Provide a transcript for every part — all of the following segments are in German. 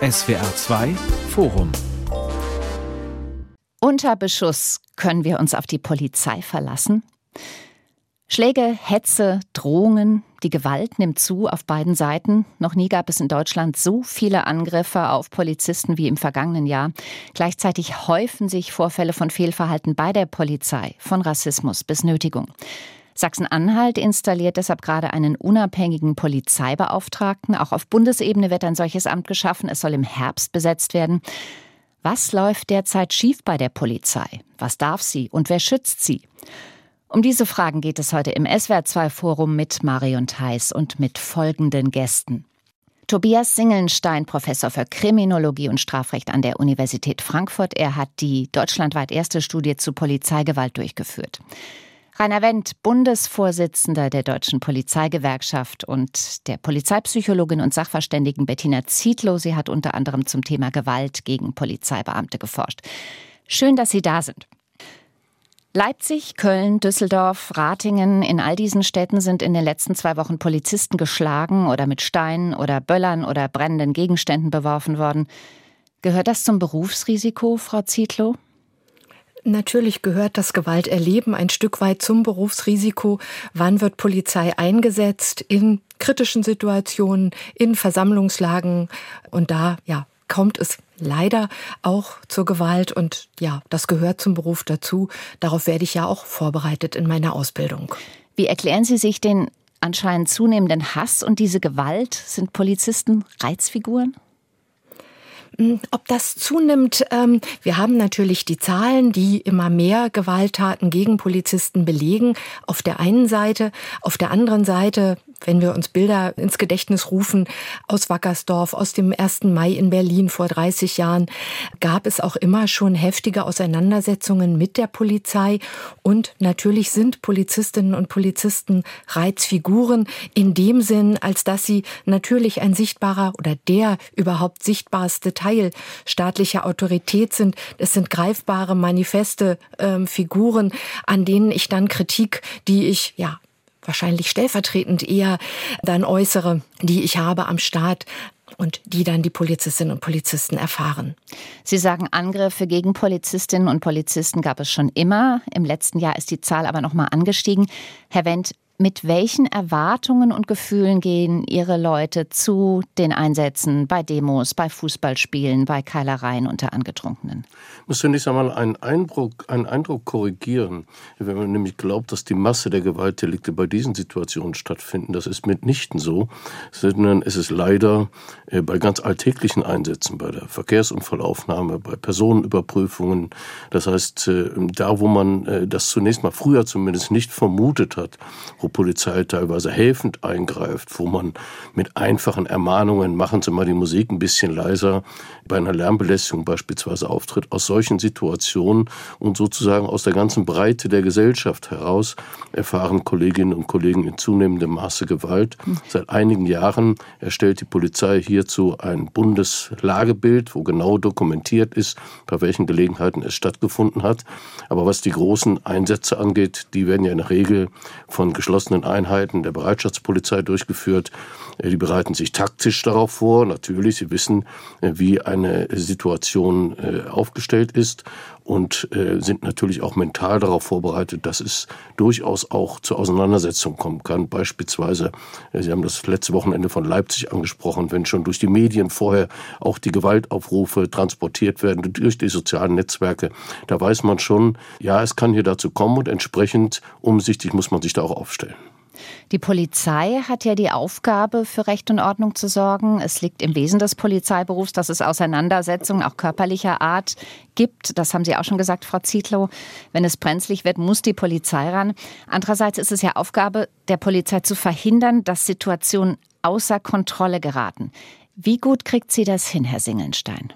SWR 2 Forum Unter Beschuss können wir uns auf die Polizei verlassen? Schläge, Hetze, Drohungen, die Gewalt nimmt zu auf beiden Seiten. Noch nie gab es in Deutschland so viele Angriffe auf Polizisten wie im vergangenen Jahr. Gleichzeitig häufen sich Vorfälle von Fehlverhalten bei der Polizei, von Rassismus bis Nötigung. Sachsen-Anhalt installiert deshalb gerade einen unabhängigen Polizeibeauftragten. Auch auf Bundesebene wird ein solches Amt geschaffen. Es soll im Herbst besetzt werden. Was läuft derzeit schief bei der Polizei? Was darf sie und wer schützt sie? Um diese Fragen geht es heute im SWR2-Forum mit Marion Theis und mit folgenden Gästen. Tobias Singelnstein, Professor für Kriminologie und Strafrecht an der Universität Frankfurt. Er hat die deutschlandweit erste Studie zu Polizeigewalt durchgeführt. Rainer Wendt, Bundesvorsitzender der Deutschen Polizeigewerkschaft und der Polizeipsychologin und Sachverständigen Bettina Zietlow. Sie hat unter anderem zum Thema Gewalt gegen Polizeibeamte geforscht. Schön, dass Sie da sind. Leipzig, Köln, Düsseldorf, Ratingen, in all diesen Städten sind in den letzten zwei Wochen Polizisten geschlagen oder mit Steinen oder Böllern oder brennenden Gegenständen beworfen worden. Gehört das zum Berufsrisiko, Frau Zietlow? Natürlich gehört das Gewalterleben ein Stück weit zum Berufsrisiko. Wann wird Polizei eingesetzt? In kritischen Situationen, in Versammlungslagen. Und da, ja, kommt es leider auch zur Gewalt und ja, das gehört zum Beruf dazu. Darauf werde ich ja auch vorbereitet in meiner Ausbildung. Wie erklären Sie sich den anscheinend zunehmenden Hass und diese Gewalt? Sind Polizisten Reizfiguren? Hm, ob das zunimmt, ähm, wir haben natürlich die Zahlen, die immer mehr Gewalttaten gegen Polizisten belegen. Auf der einen Seite, auf der anderen Seite wenn wir uns Bilder ins Gedächtnis rufen aus Wackersdorf, aus dem 1. Mai in Berlin vor 30 Jahren, gab es auch immer schon heftige Auseinandersetzungen mit der Polizei. Und natürlich sind Polizistinnen und Polizisten Reizfiguren in dem Sinn, als dass sie natürlich ein sichtbarer oder der überhaupt sichtbarste Teil staatlicher Autorität sind. Es sind greifbare, manifeste äh, Figuren, an denen ich dann Kritik, die ich ja wahrscheinlich stellvertretend eher dann äußere, die ich habe am Staat und die dann die Polizistinnen und Polizisten erfahren. Sie sagen, Angriffe gegen Polizistinnen und Polizisten gab es schon immer. Im letzten Jahr ist die Zahl aber noch mal angestiegen. Herr Wendt, mit welchen Erwartungen und Gefühlen gehen Ihre Leute zu den Einsätzen bei Demos, bei Fußballspielen, bei Keilereien unter Angetrunkenen? Ich muss zunächst einmal einen Eindruck, einen Eindruck korrigieren. Wenn man nämlich glaubt, dass die Masse der Gewaltdelikte bei diesen Situationen stattfinden, das ist mitnichten so, sondern es ist leider äh, bei ganz alltäglichen Einsätzen, bei der Verkehrsunfallaufnahme, bei Personenüberprüfungen, das heißt, äh, da wo man äh, das zunächst mal früher zumindest nicht vermutet hat, wo Polizei teilweise helfend eingreift, wo man mit einfachen Ermahnungen, machen Sie mal die Musik ein bisschen leiser, bei einer Lärmbelästigung beispielsweise auftritt, aus solchen Situationen und sozusagen aus der ganzen Breite der Gesellschaft heraus erfahren Kolleginnen und Kollegen in zunehmendem Maße Gewalt. Seit einigen Jahren erstellt die Polizei hierzu ein Bundeslagebild, wo genau dokumentiert ist, bei welchen Gelegenheiten es stattgefunden hat. Aber was die großen Einsätze angeht, die werden ja in der Regel von geschlossenen Einheiten der Bereitschaftspolizei durchgeführt. Die bereiten sich taktisch darauf vor. Natürlich, sie wissen, wie eine Situation äh, aufgestellt ist und äh, sind natürlich auch mental darauf vorbereitet, dass es durchaus auch zur Auseinandersetzung kommen kann. Beispielsweise, äh, Sie haben das letzte Wochenende von Leipzig angesprochen, wenn schon durch die Medien vorher auch die Gewaltaufrufe transportiert werden, durch die sozialen Netzwerke, da weiß man schon, ja, es kann hier dazu kommen und entsprechend umsichtig muss man sich da auch aufstellen. Die Polizei hat ja die Aufgabe, für Recht und Ordnung zu sorgen. Es liegt im Wesen des Polizeiberufs, dass es Auseinandersetzungen auch körperlicher Art gibt. Das haben Sie auch schon gesagt, Frau Zietlow. Wenn es brenzlig wird, muss die Polizei ran. Andererseits ist es ja Aufgabe der Polizei zu verhindern, dass Situationen außer Kontrolle geraten. Wie gut kriegt sie das hin, Herr Singelnstein?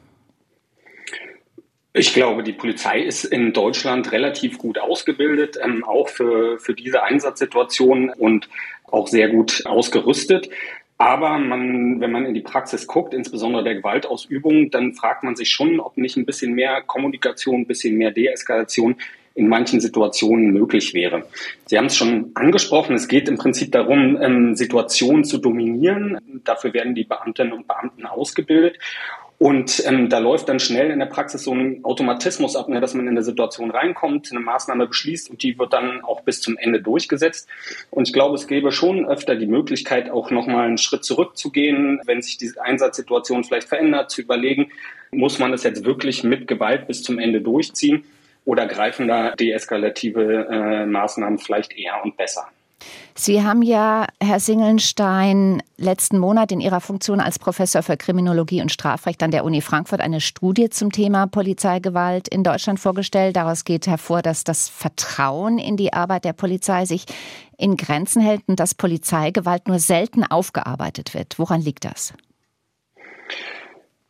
Ich glaube, die Polizei ist in Deutschland relativ gut ausgebildet, ähm, auch für, für diese Einsatzsituation und auch sehr gut ausgerüstet. Aber man, wenn man in die Praxis guckt, insbesondere der Gewaltausübung, dann fragt man sich schon, ob nicht ein bisschen mehr Kommunikation, ein bisschen mehr Deeskalation in manchen Situationen möglich wäre. Sie haben es schon angesprochen, es geht im Prinzip darum, ähm, Situationen zu dominieren. Dafür werden die Beamtinnen und Beamten ausgebildet. Und ähm, da läuft dann schnell in der Praxis so ein Automatismus ab, ne, dass man in eine Situation reinkommt, eine Maßnahme beschließt und die wird dann auch bis zum Ende durchgesetzt. Und ich glaube, es gäbe schon öfter die Möglichkeit, auch nochmal einen Schritt zurückzugehen, wenn sich diese Einsatzsituation vielleicht verändert, zu überlegen, muss man das jetzt wirklich mit Gewalt bis zum Ende durchziehen oder greifen da deeskalative äh, Maßnahmen vielleicht eher und besser? Sie haben ja, Herr Singelstein, letzten Monat in Ihrer Funktion als Professor für Kriminologie und Strafrecht an der Uni Frankfurt eine Studie zum Thema Polizeigewalt in Deutschland vorgestellt. Daraus geht hervor, dass das Vertrauen in die Arbeit der Polizei sich in Grenzen hält und dass Polizeigewalt nur selten aufgearbeitet wird. Woran liegt das?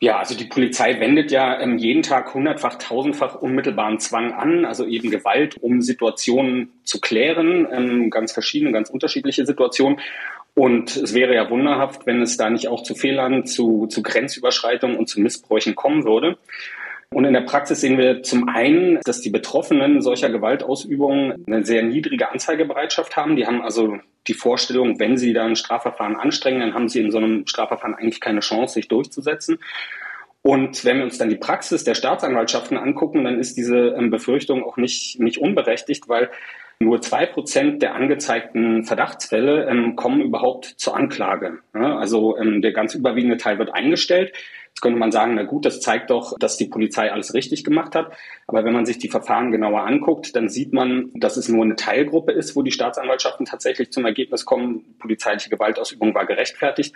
Ja, also die Polizei wendet ja ähm, jeden Tag hundertfach, tausendfach unmittelbaren Zwang an, also eben Gewalt, um Situationen zu klären, ähm, ganz verschiedene, ganz unterschiedliche Situationen. Und es wäre ja wunderhaft, wenn es da nicht auch zu Fehlern, zu, zu Grenzüberschreitungen und zu Missbräuchen kommen würde. Und in der Praxis sehen wir zum einen, dass die Betroffenen solcher Gewaltausübungen eine sehr niedrige Anzeigebereitschaft haben. Die haben also die Vorstellung, wenn sie da ein Strafverfahren anstrengen, dann haben sie in so einem Strafverfahren eigentlich keine Chance, sich durchzusetzen. Und wenn wir uns dann die Praxis der Staatsanwaltschaften angucken, dann ist diese ähm, Befürchtung auch nicht, nicht unberechtigt, weil nur zwei Prozent der angezeigten Verdachtsfälle ähm, kommen überhaupt zur Anklage. Ja, also ähm, der ganz überwiegende Teil wird eingestellt. Jetzt könnte man sagen, na gut, das zeigt doch, dass die Polizei alles richtig gemacht hat. Aber wenn man sich die Verfahren genauer anguckt, dann sieht man, dass es nur eine Teilgruppe ist, wo die Staatsanwaltschaften tatsächlich zum Ergebnis kommen, polizeiliche Gewaltausübung war gerechtfertigt.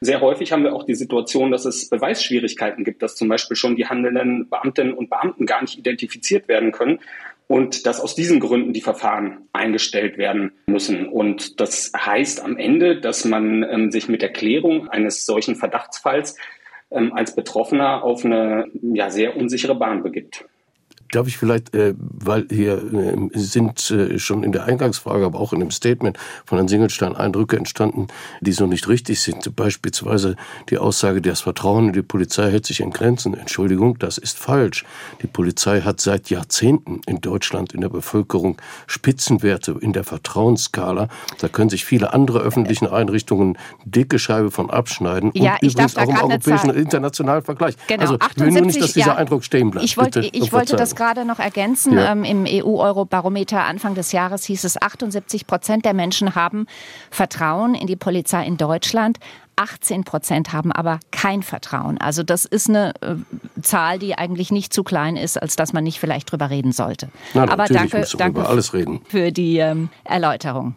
Sehr häufig haben wir auch die Situation, dass es Beweisschwierigkeiten gibt, dass zum Beispiel schon die handelnden Beamtinnen und Beamten gar nicht identifiziert werden können und dass aus diesen Gründen die Verfahren eingestellt werden müssen. Und das heißt am Ende, dass man ähm, sich mit der Klärung eines solchen Verdachtsfalls ähm, als Betroffener auf eine ja, sehr unsichere Bahn begibt. Darf ich vielleicht, äh, weil hier äh, sind äh, schon in der Eingangsfrage, aber auch in dem Statement von Herrn Singelstein Eindrücke entstanden, die so nicht richtig sind. Beispielsweise die Aussage, das Vertrauen in die Polizei hält sich in Grenzen. Entschuldigung, das ist falsch. Die Polizei hat seit Jahrzehnten in Deutschland in der Bevölkerung Spitzenwerte in der Vertrauensskala. Da können sich viele andere öffentliche Einrichtungen dicke Scheibe von abschneiden. Ja, und übrigens auch im europäischen internationalen Vergleich. Genau, also ich will nur nicht, dass dieser ja, Eindruck stehen bleibt. Ich, wollt, ich wollte das gerade noch ergänzen. Ja. Ähm, Im EU-Euro-Barometer Anfang des Jahres hieß es, 78 Prozent der Menschen haben Vertrauen in die Polizei in Deutschland. 18 Prozent haben aber kein Vertrauen. Also das ist eine äh, Zahl, die eigentlich nicht zu klein ist, als dass man nicht vielleicht drüber reden sollte. Na, aber danke, danke alles reden. für die ähm, Erläuterung.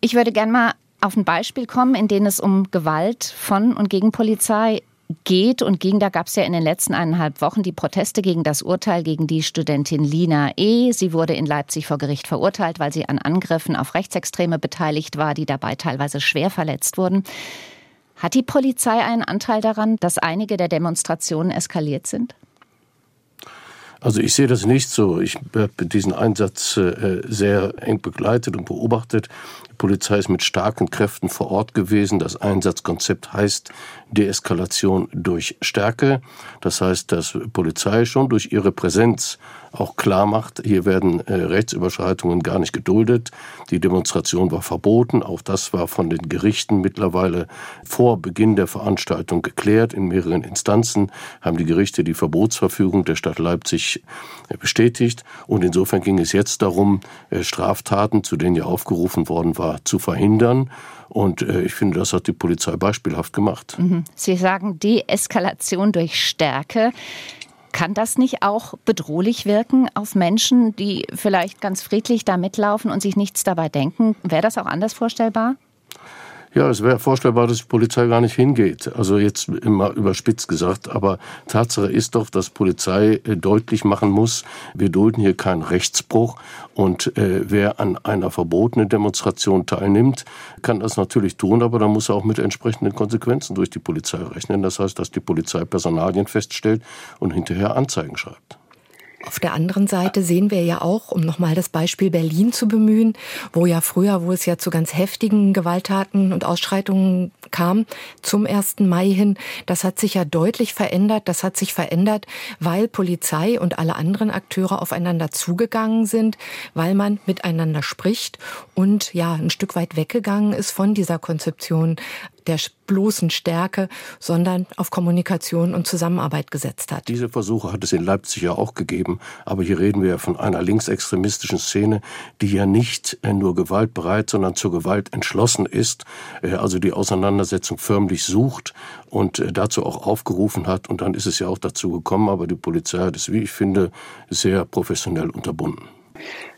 Ich würde gerne mal auf ein Beispiel kommen, in dem es um Gewalt von und gegen Polizei geht und ging. Da gab es ja in den letzten eineinhalb Wochen die Proteste gegen das Urteil gegen die Studentin Lina E. Sie wurde in Leipzig vor Gericht verurteilt, weil sie an Angriffen auf Rechtsextreme beteiligt war, die dabei teilweise schwer verletzt wurden. Hat die Polizei einen Anteil daran, dass einige der Demonstrationen eskaliert sind? Also ich sehe das nicht so. Ich habe diesen Einsatz äh, sehr eng begleitet und beobachtet. Die Polizei ist mit starken Kräften vor Ort gewesen. Das Einsatzkonzept heißt Deeskalation durch Stärke. Das heißt, dass Polizei schon durch ihre Präsenz auch klar macht, hier werden äh, Rechtsüberschreitungen gar nicht geduldet. Die Demonstration war verboten. Auch das war von den Gerichten mittlerweile vor Beginn der Veranstaltung geklärt. In mehreren Instanzen haben die Gerichte die Verbotsverfügung der Stadt Leipzig äh, bestätigt. Und insofern ging es jetzt darum, äh, Straftaten, zu denen ja aufgerufen worden war, zu verhindern. Und äh, ich finde, das hat die Polizei beispielhaft gemacht. Mhm. Sie sagen Deeskalation durch Stärke. Kann das nicht auch bedrohlich wirken auf Menschen, die vielleicht ganz friedlich da mitlaufen und sich nichts dabei denken? Wäre das auch anders vorstellbar? Ja, es wäre vorstellbar, dass die Polizei gar nicht hingeht. Also jetzt immer überspitzt gesagt. Aber Tatsache ist doch, dass Polizei äh, deutlich machen muss, wir dulden hier keinen Rechtsbruch. Und äh, wer an einer verbotenen Demonstration teilnimmt, kann das natürlich tun, aber dann muss er auch mit entsprechenden Konsequenzen durch die Polizei rechnen. Das heißt, dass die Polizei Personalien feststellt und hinterher Anzeigen schreibt. Auf der anderen Seite sehen wir ja auch, um nochmal das Beispiel Berlin zu bemühen, wo ja früher, wo es ja zu ganz heftigen Gewalttaten und Ausschreitungen kam, zum 1. Mai hin, das hat sich ja deutlich verändert. Das hat sich verändert, weil Polizei und alle anderen Akteure aufeinander zugegangen sind, weil man miteinander spricht und ja, ein Stück weit weggegangen ist von dieser Konzeption der bloßen Stärke, sondern auf Kommunikation und Zusammenarbeit gesetzt hat. Diese Versuche hat es in Leipzig ja auch gegeben, aber hier reden wir ja von einer linksextremistischen Szene, die ja nicht äh, nur gewaltbereit, sondern zur Gewalt entschlossen ist, äh, also die Auseinandersetzung förmlich sucht und äh, dazu auch aufgerufen hat. Und dann ist es ja auch dazu gekommen, aber die Polizei hat es, wie ich finde, sehr professionell unterbunden.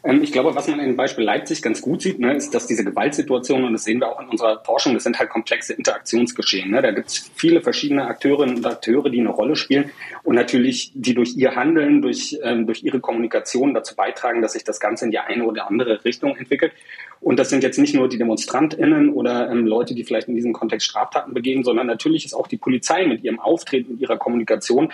Ähm, ich glaube, was man im Beispiel Leipzig ganz gut sieht, ne, ist, dass diese Gewaltsituation, und das sehen wir auch in unserer Forschung, das sind halt komplexe Interaktionsgeschehen. Ne? Da gibt es viele verschiedene Akteurinnen und Akteure, die eine Rolle spielen und natürlich, die durch ihr Handeln, durch, ähm, durch ihre Kommunikation dazu beitragen, dass sich das Ganze in die eine oder andere Richtung entwickelt. Und das sind jetzt nicht nur die DemonstrantInnen oder ähm, Leute, die vielleicht in diesem Kontext Straftaten begehen, sondern natürlich ist auch die Polizei mit ihrem Auftreten, und ihrer Kommunikation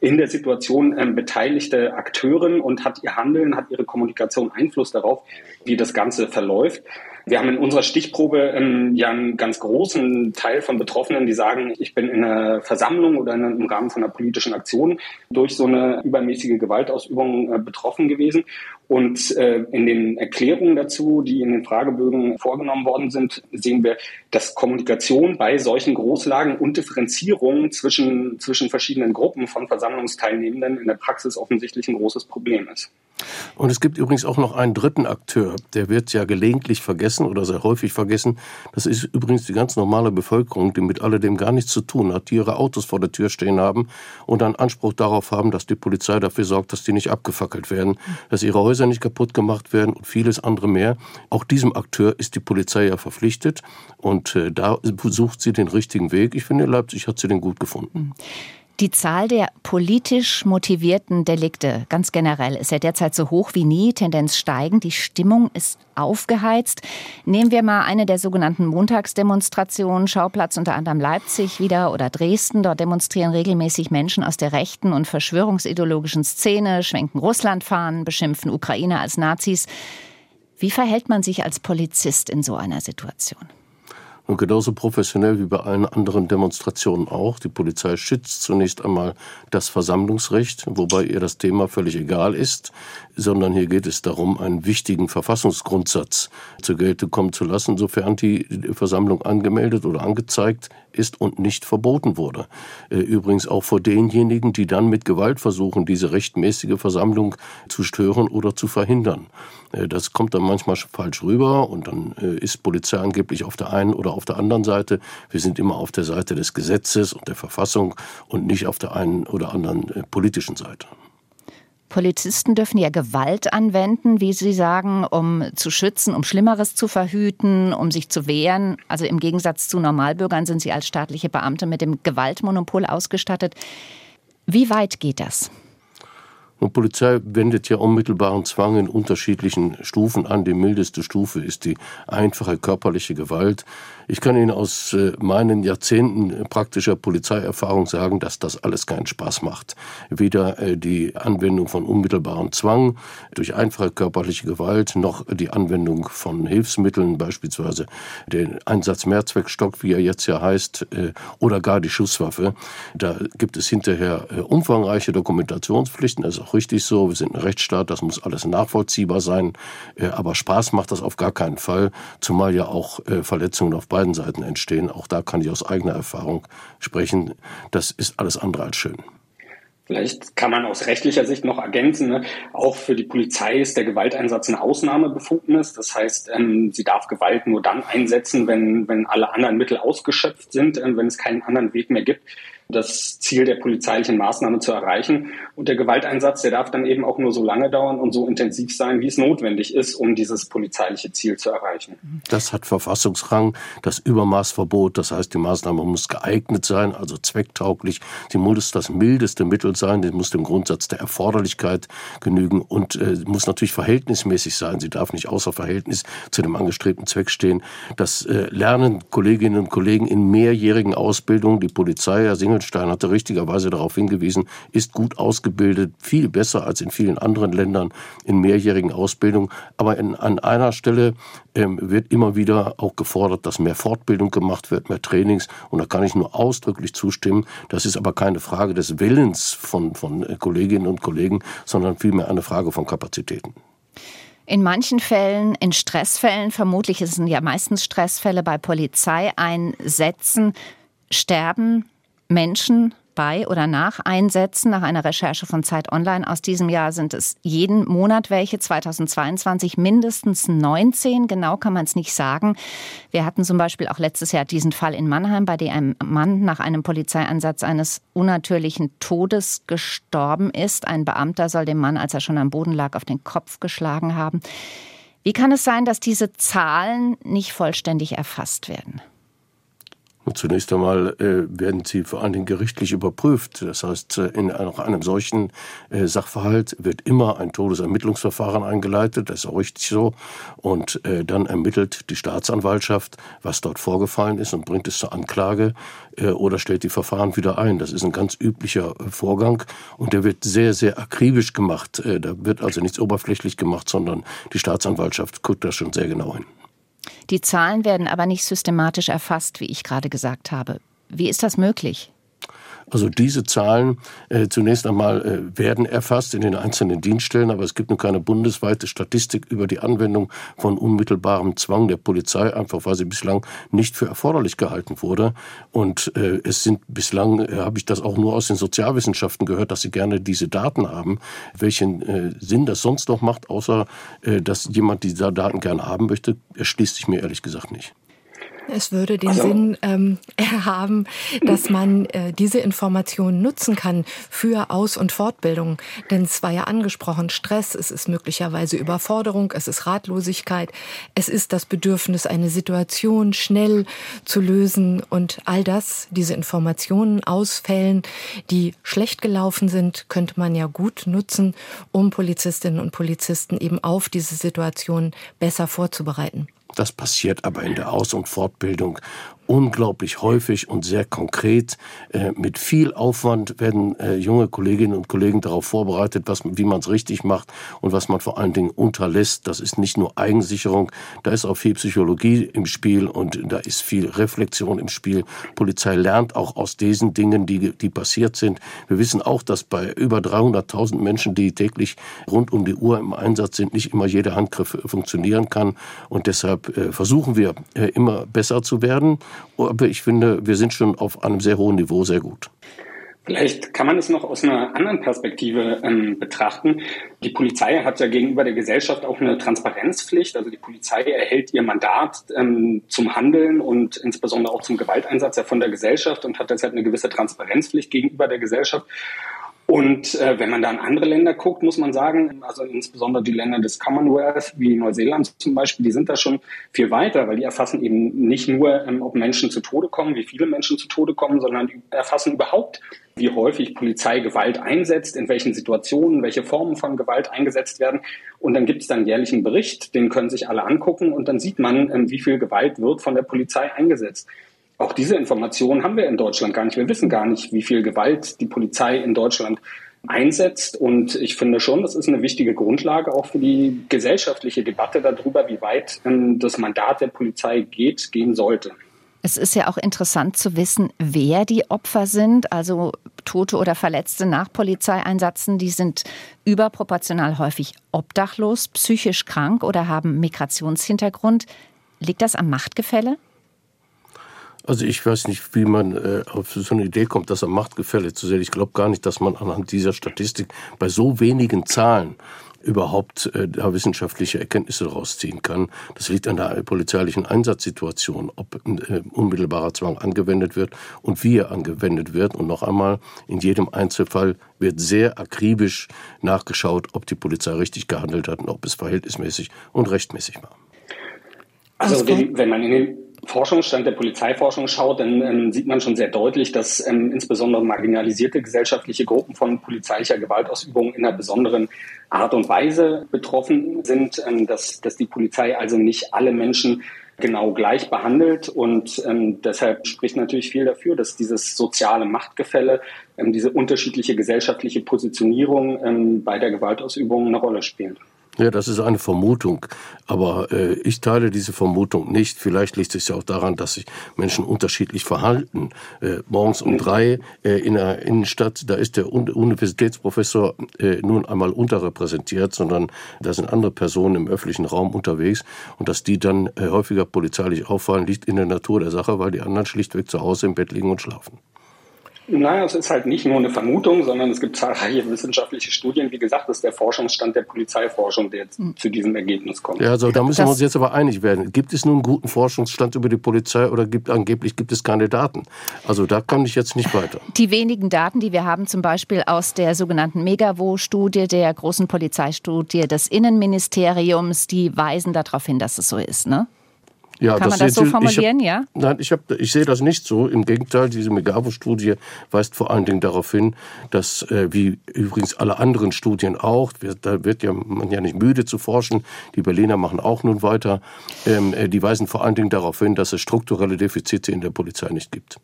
in der Situation ähm, beteiligte Akteurin und hat ihr Handeln, hat ihre Kommunikation Einfluss darauf, wie das Ganze verläuft. Wir haben in unserer Stichprobe ähm, ja einen ganz großen Teil von Betroffenen, die sagen, ich bin in einer Versammlung oder in, im Rahmen von einer politischen Aktion durch so eine übermäßige Gewaltausübung äh, betroffen gewesen. Und äh, in den Erklärungen dazu, die in den Fragebögen vorgenommen worden sind, sehen wir, dass Kommunikation bei solchen Großlagen und Differenzierung zwischen, zwischen verschiedenen Gruppen von Versammlungsteilnehmenden in der Praxis offensichtlich ein großes Problem ist. Und es gibt übrigens auch noch einen dritten Akteur, der wird ja gelegentlich vergessen oder sehr häufig vergessen. Das ist übrigens die ganz normale Bevölkerung, die mit alledem gar nichts zu tun hat, die ihre Autos vor der Tür stehen haben und einen Anspruch darauf haben, dass die Polizei dafür sorgt, dass die nicht abgefackelt werden, dass ihre Häuser nicht kaputt gemacht werden und vieles andere mehr. Auch diesem Akteur ist die Polizei ja verpflichtet und äh, da sucht sie den richtigen Weg. Ich finde, Leipzig hat sie den gut gefunden. Die Zahl der politisch motivierten Delikte ganz generell ist ja derzeit so hoch wie nie, Tendenz steigend. Die Stimmung ist aufgeheizt. Nehmen wir mal eine der sogenannten Montagsdemonstrationen, Schauplatz unter anderem Leipzig wieder oder Dresden. Dort demonstrieren regelmäßig Menschen aus der rechten und verschwörungsideologischen Szene, schwenken Russlandfahnen, beschimpfen Ukrainer als Nazis. Wie verhält man sich als Polizist in so einer Situation? Und genauso professionell wie bei allen anderen Demonstrationen auch. Die Polizei schützt zunächst einmal das Versammlungsrecht, wobei ihr das Thema völlig egal ist, sondern hier geht es darum, einen wichtigen Verfassungsgrundsatz zur Geltung kommen zu lassen, sofern die Versammlung angemeldet oder angezeigt ist und nicht verboten wurde. Äh, übrigens auch vor denjenigen, die dann mit Gewalt versuchen, diese rechtmäßige Versammlung zu stören oder zu verhindern. Äh, das kommt dann manchmal falsch rüber und dann äh, ist Polizei angeblich auf der einen oder auf der anderen Seite. Wir sind immer auf der Seite des Gesetzes und der Verfassung und nicht auf der einen oder anderen politischen Seite. Polizisten dürfen ja Gewalt anwenden, wie Sie sagen, um zu schützen, um Schlimmeres zu verhüten, um sich zu wehren. Also im Gegensatz zu Normalbürgern sind sie als staatliche Beamte mit dem Gewaltmonopol ausgestattet. Wie weit geht das? Und Polizei wendet ja unmittelbaren Zwang in unterschiedlichen Stufen an. Die mildeste Stufe ist die einfache körperliche Gewalt. Ich kann Ihnen aus äh, meinen Jahrzehnten praktischer Polizeierfahrung sagen, dass das alles keinen Spaß macht. Weder äh, die Anwendung von unmittelbarem Zwang durch einfache körperliche Gewalt noch die Anwendung von Hilfsmitteln, beispielsweise den Einsatz Mehrzweckstock, wie er jetzt ja heißt, äh, oder gar die Schusswaffe. Da gibt es hinterher umfangreiche Dokumentationspflichten. Das ist auch richtig so. Wir sind ein Rechtsstaat, das muss alles nachvollziehbar sein. Aber Spaß macht das auf gar keinen Fall, zumal ja auch Verletzungen auf beiden beiden Seiten entstehen. Auch da kann ich aus eigener Erfahrung sprechen. Das ist alles andere als schön. Vielleicht kann man aus rechtlicher Sicht noch ergänzen, ne? auch für die Polizei ist der Gewalteinsatz eine Ausnahmebefugnis. Das heißt, ähm, sie darf Gewalt nur dann einsetzen, wenn, wenn alle anderen Mittel ausgeschöpft sind, äh, wenn es keinen anderen Weg mehr gibt das Ziel der polizeilichen Maßnahme zu erreichen. Und der Gewalteinsatz, der darf dann eben auch nur so lange dauern und so intensiv sein, wie es notwendig ist, um dieses polizeiliche Ziel zu erreichen. Das hat Verfassungsrang, das Übermaßverbot. Das heißt, die Maßnahme muss geeignet sein, also zwecktauglich. Sie muss das mildeste Mittel sein. Sie muss dem Grundsatz der Erforderlichkeit genügen und äh, muss natürlich verhältnismäßig sein. Sie darf nicht außer Verhältnis zu dem angestrebten Zweck stehen. Das äh, lernen Kolleginnen und Kollegen in mehrjährigen Ausbildungen. Die Polizei, Herr Singel, Fallenstein hatte richtigerweise darauf hingewiesen, ist gut ausgebildet, viel besser als in vielen anderen Ländern in mehrjährigen Ausbildung. Aber in, an einer Stelle ähm, wird immer wieder auch gefordert, dass mehr Fortbildung gemacht wird, mehr Trainings. Und da kann ich nur ausdrücklich zustimmen. Das ist aber keine Frage des Willens von, von Kolleginnen und Kollegen, sondern vielmehr eine Frage von Kapazitäten. In manchen Fällen, in Stressfällen, vermutlich es ja meistens Stressfälle bei Polizeieinsätzen, sterben Menschen bei oder nach Einsätzen. Nach einer Recherche von Zeit Online aus diesem Jahr sind es jeden Monat welche, 2022 mindestens 19. Genau kann man es nicht sagen. Wir hatten zum Beispiel auch letztes Jahr diesen Fall in Mannheim, bei dem ein Mann nach einem Polizeieinsatz eines unnatürlichen Todes gestorben ist. Ein Beamter soll dem Mann, als er schon am Boden lag, auf den Kopf geschlagen haben. Wie kann es sein, dass diese Zahlen nicht vollständig erfasst werden? Zunächst einmal äh, werden sie vor allen Dingen gerichtlich überprüft. Das heißt, äh, in einem solchen äh, Sachverhalt wird immer ein Todesermittlungsverfahren eingeleitet. Das ist auch richtig so. Und äh, dann ermittelt die Staatsanwaltschaft, was dort vorgefallen ist und bringt es zur Anklage äh, oder stellt die Verfahren wieder ein. Das ist ein ganz üblicher äh, Vorgang und der wird sehr, sehr akribisch gemacht. da wird also nichts oberflächlich gemacht, sondern die Staatsanwaltschaft guckt da schon sehr genau hin. Die Zahlen werden aber nicht systematisch erfasst, wie ich gerade gesagt habe. Wie ist das möglich? Also diese Zahlen äh, zunächst einmal äh, werden erfasst in den einzelnen Dienststellen, aber es gibt noch keine bundesweite Statistik über die Anwendung von unmittelbarem Zwang der Polizei, einfach weil sie bislang nicht für erforderlich gehalten wurde. Und äh, es sind bislang, äh, habe ich das auch nur aus den Sozialwissenschaften gehört, dass sie gerne diese Daten haben. Welchen äh, Sinn das sonst noch macht, außer äh, dass jemand diese Daten gerne haben möchte, erschließt sich mir ehrlich gesagt nicht. Es würde den also. Sinn ähm, haben, dass man äh, diese Informationen nutzen kann für Aus- und Fortbildung. Denn es war ja angesprochen, Stress, es ist möglicherweise Überforderung, es ist Ratlosigkeit, es ist das Bedürfnis, eine Situation schnell zu lösen und all das, diese Informationen aus Fällen, die schlecht gelaufen sind, könnte man ja gut nutzen, um Polizistinnen und Polizisten eben auf diese Situation besser vorzubereiten. Das passiert aber in der Aus- und Fortbildung unglaublich häufig und sehr konkret. Äh, mit viel Aufwand werden äh, junge Kolleginnen und Kollegen darauf vorbereitet, was, wie man es richtig macht und was man vor allen Dingen unterlässt. Das ist nicht nur Eigensicherung, da ist auch viel Psychologie im Spiel und da ist viel Reflexion im Spiel. Polizei lernt auch aus diesen Dingen, die, die passiert sind. Wir wissen auch, dass bei über 300.000 Menschen, die täglich rund um die Uhr im Einsatz sind, nicht immer jeder Handgriff funktionieren kann. Und deshalb äh, versuchen wir immer besser zu werden. Aber ich finde, wir sind schon auf einem sehr hohen Niveau sehr gut. Vielleicht kann man es noch aus einer anderen Perspektive ähm, betrachten. Die Polizei hat ja gegenüber der Gesellschaft auch eine Transparenzpflicht. Also die Polizei erhält ihr Mandat ähm, zum Handeln und insbesondere auch zum Gewalteinsatz ja von der Gesellschaft und hat deshalb eine gewisse Transparenzpflicht gegenüber der Gesellschaft. Und äh, wenn man da in andere Länder guckt, muss man sagen, also insbesondere die Länder des Commonwealth, wie Neuseeland zum Beispiel, die sind da schon viel weiter, weil die erfassen eben nicht nur, ähm, ob Menschen zu Tode kommen, wie viele Menschen zu Tode kommen, sondern die erfassen überhaupt, wie häufig Polizei Gewalt einsetzt, in welchen Situationen, welche Formen von Gewalt eingesetzt werden. Und dann gibt es dann einen Bericht, den können sich alle angucken und dann sieht man, ähm, wie viel Gewalt wird von der Polizei eingesetzt. Auch diese Informationen haben wir in Deutschland gar nicht. Wir wissen gar nicht, wie viel Gewalt die Polizei in Deutschland einsetzt. Und ich finde schon, das ist eine wichtige Grundlage auch für die gesellschaftliche Debatte darüber, wie weit das Mandat der Polizei geht, gehen sollte. Es ist ja auch interessant zu wissen, wer die Opfer sind. Also Tote oder Verletzte nach Polizeieinsätzen, die sind überproportional häufig obdachlos, psychisch krank oder haben Migrationshintergrund. Liegt das am Machtgefälle? Also ich weiß nicht, wie man äh, auf so eine Idee kommt, das am Machtgefälle zu sehen. Ich glaube gar nicht, dass man anhand dieser Statistik bei so wenigen Zahlen überhaupt äh, da wissenschaftliche Erkenntnisse daraus ziehen kann. Das liegt an der polizeilichen Einsatzsituation, ob äh, unmittelbarer Zwang angewendet wird und wie er angewendet wird. Und noch einmal, in jedem Einzelfall wird sehr akribisch nachgeschaut, ob die Polizei richtig gehandelt hat und ob es verhältnismäßig und rechtmäßig war. Also wenn man in den Forschungsstand der Polizeiforschung schaut, dann ähm, sieht man schon sehr deutlich, dass ähm, insbesondere marginalisierte gesellschaftliche Gruppen von polizeilicher Gewaltausübung in einer besonderen Art und Weise betroffen sind, ähm, dass, dass die Polizei also nicht alle Menschen genau gleich behandelt. Und ähm, deshalb spricht natürlich viel dafür, dass dieses soziale Machtgefälle, ähm, diese unterschiedliche gesellschaftliche Positionierung ähm, bei der Gewaltausübung eine Rolle spielt. Ja, das ist eine Vermutung, aber äh, ich teile diese Vermutung nicht. Vielleicht liegt es ja auch daran, dass sich Menschen unterschiedlich verhalten. Äh, morgens um drei äh, in der Innenstadt, da ist der Universitätsprofessor äh, nun einmal unterrepräsentiert, sondern da sind andere Personen im öffentlichen Raum unterwegs und dass die dann äh, häufiger polizeilich auffallen, liegt in der Natur der Sache, weil die anderen schlichtweg zu Hause im Bett liegen und schlafen. Naja, es ist halt nicht nur eine Vermutung, sondern es gibt zahlreiche wissenschaftliche Studien. Wie gesagt, das ist der Forschungsstand der Polizeiforschung, der jetzt hm. zu diesem Ergebnis kommt. Ja, also da müssen das wir uns jetzt aber einig werden. Gibt es nun einen guten Forschungsstand über die Polizei oder gibt angeblich gibt es keine Daten? Also da komme ich jetzt nicht weiter. Die wenigen Daten, die wir haben, zum Beispiel aus der sogenannten Megavo-Studie, der großen Polizeistudie des Innenministeriums, die weisen darauf hin, dass es so ist, ne? Ja, Kann das man das so formulieren, hab, ja? Nein, ich, hab, ich sehe das nicht so. Im Gegenteil, diese Megavo-Studie weist vor allen Dingen darauf hin, dass, äh, wie übrigens alle anderen Studien auch, da wird ja man ja nicht müde zu forschen, die Berliner machen auch nun weiter, ähm, äh, die weisen vor allen Dingen darauf hin, dass es strukturelle Defizite in der Polizei nicht gibt.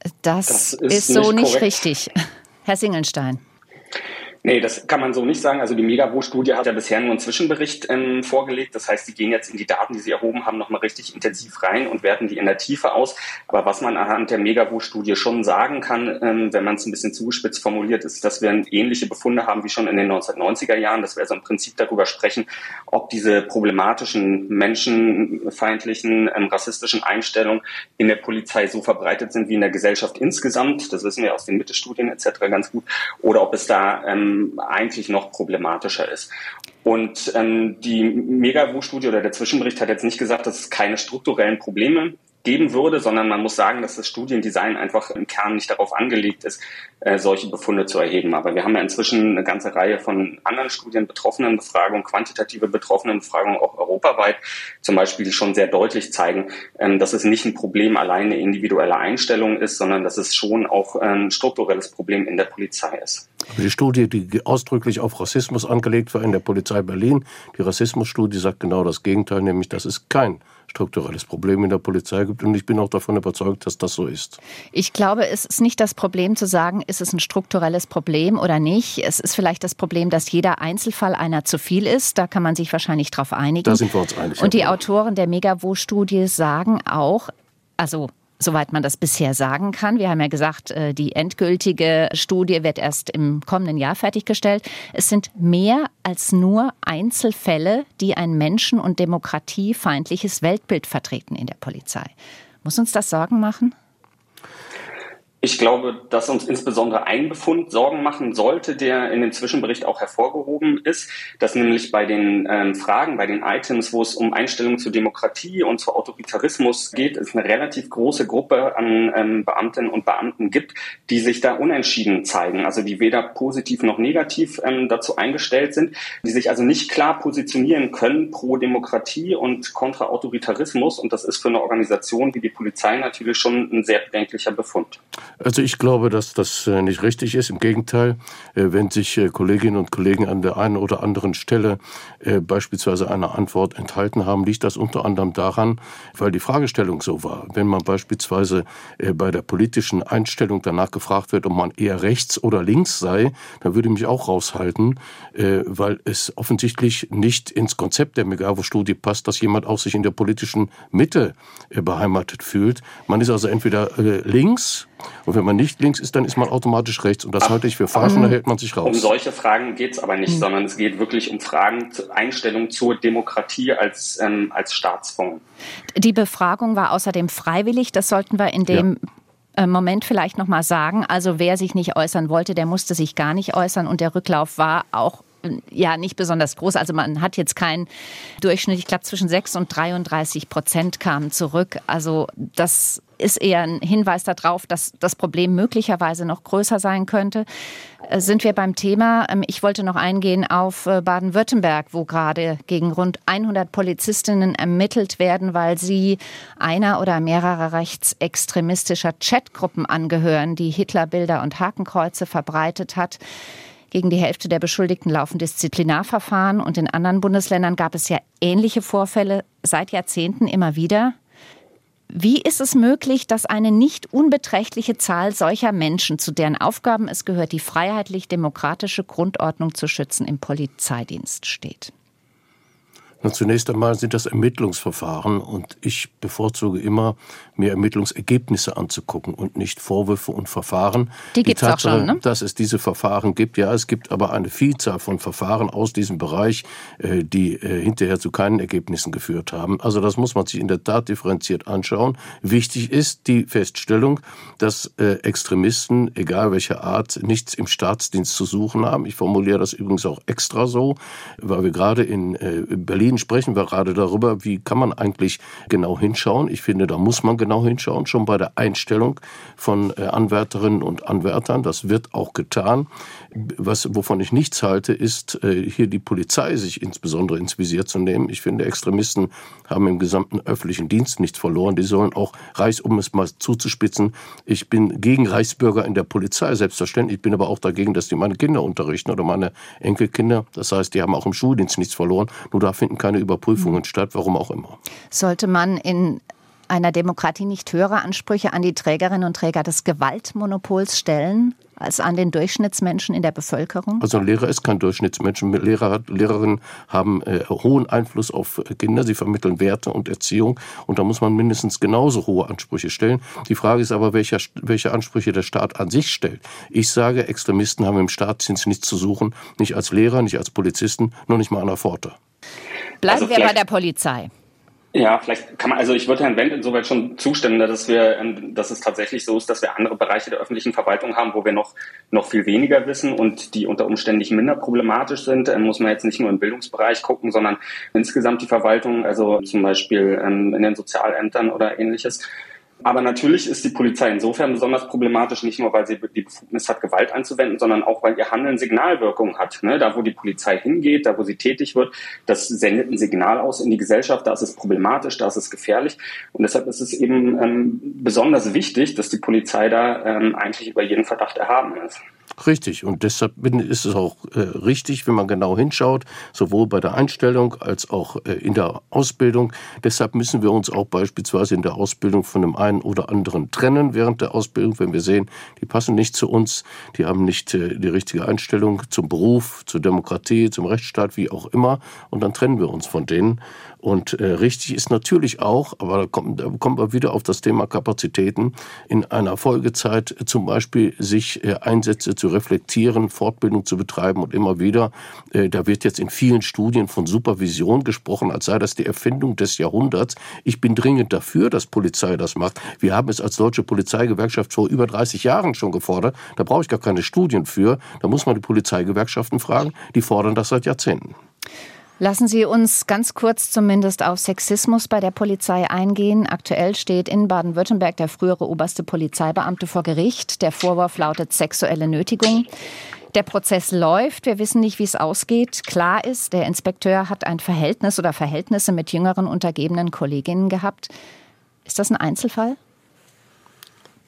Das, das ist, ist, so nicht, nicht richtig. Herr Singelstein. Nee, das kann man so nicht sagen. Also die Megabo-Studie hat ja bisher nur einen Zwischenbericht ähm, vorgelegt. Das heißt, die gehen jetzt in die Daten, die sie erhoben haben, nochmal richtig intensiv rein und werten die in der Tiefe aus. Aber was man anhand der Megabo-Studie schon sagen kann, ähm, wenn man es ein bisschen zugespitzt formuliert, ist, dass wir ähnliche Befunde haben wie schon in den 1990er Jahren, dass wir also im Prinzip darüber sprechen, ob diese problematischen, menschenfeindlichen, ähm, rassistischen Einstellungen in der Polizei so verbreitet sind wie in der Gesellschaft insgesamt. Das wissen wir aus den Mitte-Studien etc. ganz gut. Oder ob es da ähm, eigentlich noch problematischer ist. Und ähm, die Megawu-Studie oder der Zwischenbericht hat jetzt nicht gesagt, dass es keine strukturellen Probleme geben würde, sondern man muss sagen, dass das Studiendesign einfach im Kern nicht darauf angelegt ist, äh, solche Befunde zu erheben. Aber wir haben ja inzwischen eine ganze Reihe von anderen Studien, Betroffenenbefragungen, quantitative Betroffenenbefragungen auch europaweit, zum Beispiel, die schon sehr deutlich zeigen, ähm, dass es nicht ein Problem alleine individuelle Einstellung ist, sondern dass es schon auch ein strukturelles Problem in der Polizei ist. Die Studie, die ausdrücklich auf Rassismus angelegt war in der Polizei Berlin, die Rassismusstudie sagt genau das Gegenteil, nämlich dass es kein strukturelles Problem in der Polizei gibt. Und ich bin auch davon überzeugt, dass das so ist. Ich glaube, es ist nicht das Problem zu sagen, ist es ein strukturelles Problem oder nicht. Es ist vielleicht das Problem, dass jeder Einzelfall einer zu viel ist. Da kann man sich wahrscheinlich darauf einigen. Da sind wir uns einig. Und die Autoren der Megavo-Studie sagen auch, also soweit man das bisher sagen kann. Wir haben ja gesagt, äh, die endgültige Studie wird erst im kommenden Jahr fertiggestellt. Es sind mehr als nur Einzelfälle, die ein menschen- und demokratiefeindliches Weltbild vertreten in der Polizei. Muss uns das Sorgen machen? Ich glaube, dass uns insbesondere ein Befund Sorgen machen sollte, der in dem Zwischenbericht auch hervorgehoben ist, dass nämlich bei den ähm, Fragen, bei den Items, wo es um Einstellungen zur Demokratie und zu Autoritarismus geht, es eine relativ große Gruppe an ähm, Beamtinnen und Beamten gibt, die sich da unentschieden zeigen, also die weder positiv noch negativ ähm, dazu eingestellt sind, die sich also nicht klar positionieren können pro Demokratie und kontra Autoritarismus. Und das ist für eine Organisation wie die Polizei natürlich schon ein sehr bedenklicher Befund. Also ich glaube, dass das äh, nicht richtig ist. Im Gegenteil, äh, wenn sich äh, Kolleginnen und Kollegen an der einen oder anderen Stelle beispielsweise eine Antwort enthalten haben, liegt das unter anderem daran, weil die Fragestellung so war. Wenn man beispielsweise bei der politischen Einstellung danach gefragt wird, ob man eher rechts oder links sei, dann würde ich mich auch raushalten, weil es offensichtlich nicht ins Konzept der Megavo-Studie passt, dass jemand auch sich in der politischen Mitte beheimatet fühlt. Man ist also entweder links und wenn man nicht links ist, dann ist man automatisch rechts. Und das Ach, halte ich für falsch und da hält man sich raus. Um solche Fragen geht es aber nicht, mhm. sondern es geht wirklich um Fragen zur Einstellung zur Demokratie als, ähm, als Staatsform. Die Befragung war außerdem freiwillig. Das sollten wir in dem ja. Äh, Moment vielleicht noch mal sagen. Also wer sich nicht äußern wollte, der musste sich gar nicht äußern. Und der Rücklauf war auch ja nicht besonders groß. Also man hat jetzt keinen Durchschnitt. Ich glaube, zwischen 6 und 33 Prozent kamen zurück. Also das ist eher ein Hinweis darauf, dass das Problem möglicherweise noch größer sein könnte. Äh, sind wir beim Thema? Ähm, ich wollte noch eingehen auf äh, Baden-Württemberg, wo gerade gegen rund 100 Polizistinnen ermittelt werden, weil sie einer oder mehrerer rechtsextremistischer Chatgruppen angehören, die Hitlerbilder und Hakenkreuze verbreitet hat. Gegen die Hälfte der Beschuldigten laufen Disziplinarverfahren und in anderen Bundesländern gab es ja ähnliche Vorfälle seit Jahrzehnten immer wieder. Wie ist es möglich, dass eine nicht unbeträchtliche Zahl solcher Menschen, zu deren Aufgaben es gehört, die freiheitlich-demokratische Grundordnung zu schützen, im Polizeidienst steht? Na, zunächst einmal sind das Ermittlungsverfahren und ich bevorzuge immer, mir Ermittlungsergebnisse anzugucken und nicht Vorwürfe und Verfahren. Die gibt es auch schon, ne? Dass es diese Verfahren gibt, ja, es gibt aber eine Vielzahl von Verfahren aus diesem Bereich, äh, die äh, hinterher zu keinen Ergebnissen geführt haben. Also das muss man sich in der Tat differenziert anschauen. Wichtig ist die Feststellung, dass äh, Extremisten, egal welcher Art, nichts im Staatsdienst zu suchen haben. Ich formuliere das übrigens auch extra so, weil wir gerade in Berlin Berlin sprechen wir gerade darüber, wie kann man eigentlich genau hinschauen. Ich finde, da muss man genau hinschauen, schon bei der Einstellung von äh, Anwärterinnen und Anwärtern. Das wird auch getan. Was, wovon ich nichts halte, ist, äh, hier die Polizei sich insbesondere ins Visier zu nehmen. Ich finde, Extremisten haben im gesamten öffentlichen Dienst nichts verloren. Die sollen auch, Reichs, um es mal zuzuspitzen, ich bin gegen Reichsbürger in der Polizei, selbstverständlich. Ich bin aber auch dagegen, dass die meine Kinder unterrichten oder meine Enkelkinder. Das heißt, die haben auch im Schuldienst nichts verloren. Nur da finden keine Überprüfungen statt, warum auch immer. Sollte man in einer Demokratie nicht höhere Ansprüche an die Trägerinnen und Träger des Gewaltmonopols stellen als an den Durchschnittsmenschen in der Bevölkerung? Also ein Lehrer ist kein Durchschnittsmensch. Lehrer, Lehrerinnen haben äh, hohen Einfluss auf Kinder. Sie vermitteln Werte und Erziehung. Und da muss man mindestens genauso hohe Ansprüche stellen. Die Frage ist aber, welcher, welche Ansprüche der Staat an sich stellt. Ich sage, Extremisten haben im Staatsdienst nichts zu suchen. Nicht als Lehrer, nicht als Polizisten, nur nicht mal an der Pforte. Bleiben also wir bei der Polizei. Ja, vielleicht kann man, also ich würde Herrn Wendt insoweit schon zustimmen, dass wir, ähm, dass es tatsächlich so ist, dass wir andere Bereiche der öffentlichen Verwaltung haben, wo wir noch, noch viel weniger wissen und die unter Umständen nicht minder problematisch sind. Ähm, muss man jetzt nicht nur im Bildungsbereich gucken, sondern insgesamt die Verwaltung, also zum Beispiel ähm, in den Sozialämtern oder ähnliches. Aber natürlich ist die Polizei insofern besonders problematisch, nicht nur, weil sie die Befugnis hat, Gewalt anzuwenden, sondern auch, weil ihr Handeln Signalwirkung hat. Ne? Da, wo die Polizei hingeht, da, wo sie tätig wird, das sendet ein Signal aus in die Gesellschaft, da ist es problematisch, da ist es gefährlich. Und deshalb ist es eben ähm, besonders wichtig, dass die Polizei da ähm, eigentlich über jeden Verdacht erhaben ist. Richtig. Und deshalb ist es auch äh, richtig, wenn man genau hinschaut, sowohl bei der Einstellung als auch äh, in der Ausbildung. Deshalb müssen wir uns auch beispielsweise in der Ausbildung von dem einen oder anderen trennen während der Ausbildung, wenn wir sehen, die passen nicht zu uns, die haben nicht äh, die richtige Einstellung zum Beruf, zur Demokratie, zum Rechtsstaat, wie auch immer. Und dann trennen wir uns von denen. Und äh, richtig ist natürlich auch, aber da kommt, da kommen wir wieder auf das Thema Kapazitäten, in einer Folgezeit zum Beispiel sich äh, Einsätze zu reflektieren, Fortbildung zu betreiben und immer wieder, äh, da wird jetzt in vielen Studien von Supervision gesprochen, als sei das die Erfindung des Jahrhunderts. Ich bin dringend dafür, dass Polizei das macht. Wir haben es als deutsche Polizeigewerkschaft vor über 30 Jahren schon gefordert. Da brauche ich gar keine Studien für. Da muss man die Polizeigewerkschaften fragen. Die fordern das seit Jahrzehnten. Lassen Sie uns ganz kurz zumindest auf Sexismus bei der Polizei eingehen. Aktuell steht in Baden-Württemberg der frühere oberste Polizeibeamte vor Gericht. Der Vorwurf lautet sexuelle Nötigung. Der Prozess läuft. Wir wissen nicht, wie es ausgeht. Klar ist, der Inspekteur hat ein Verhältnis oder Verhältnisse mit jüngeren untergebenen Kolleginnen gehabt. Ist das ein Einzelfall?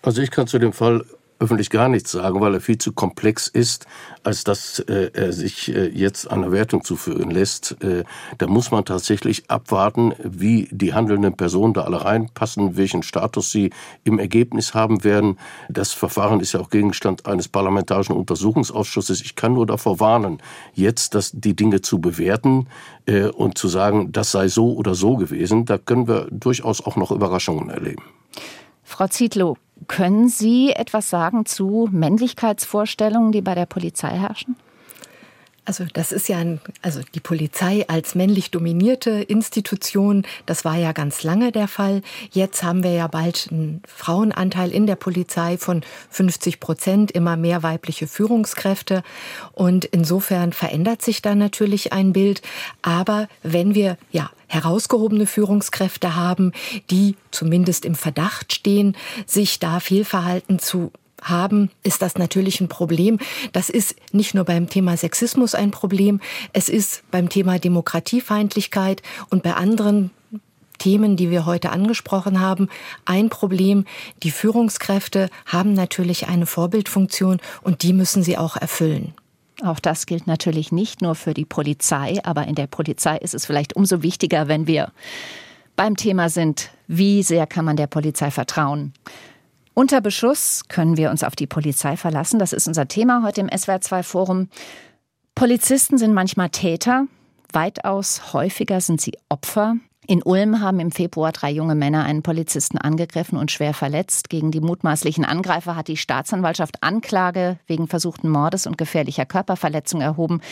Also ich kann zu dem Fall öffentlich gar nichts sagen, weil er viel zu komplex ist, als dass äh, er sich äh, jetzt einer Wertung zuführen lässt. Äh, da muss man tatsächlich abwarten, wie die handelnden Personen da alle reinpassen, welchen Status sie im Ergebnis haben werden. Das Verfahren ist ja auch Gegenstand eines parlamentarischen Untersuchungsausschusses. Ich kann nur davor warnen, jetzt das, die Dinge zu bewerten äh, und zu sagen, das sei so oder so gewesen. Da können wir durchaus auch noch Überraschungen erleben. Frau Zietlow, können Sie etwas sagen zu Männlichkeitsvorstellungen, die bei der Polizei herrschen? Also das ist ja ein, also die Polizei als männlich dominierte Institution, das war ja ganz lange der Fall. Jetzt haben wir ja bald einen Frauenanteil in der Polizei von 50 Prozent, immer mehr weibliche Führungskräfte. Und insofern verändert sich da natürlich ein Bild. Aber wenn wir ja herausgehobene Führungskräfte haben, die zumindest im Verdacht stehen, sich da Fehlverhalten zu haben, ist das natürlich ein Problem. Das ist nicht nur beim Thema Sexismus ein Problem, es ist beim Thema Demokratiefeindlichkeit und bei anderen Themen, die wir heute angesprochen haben, ein Problem. Die Führungskräfte haben natürlich eine Vorbildfunktion und die müssen sie auch erfüllen. Auch das gilt natürlich nicht nur für die Polizei, aber in der Polizei ist es vielleicht umso wichtiger, wenn wir beim Thema sind, wie sehr kann man der Polizei vertrauen. Unter Beschuss können wir uns auf die Polizei verlassen. Das ist unser Thema heute im SWR2 Forum. Polizisten sind manchmal Täter, weitaus häufiger sind sie Opfer. In Ulm haben im Februar drei junge Männer einen Polizisten angegriffen und schwer verletzt. Gegen die mutmaßlichen Angreifer hat die Staatsanwaltschaft Anklage wegen versuchten Mordes und gefährlicher Körperverletzung erhoben.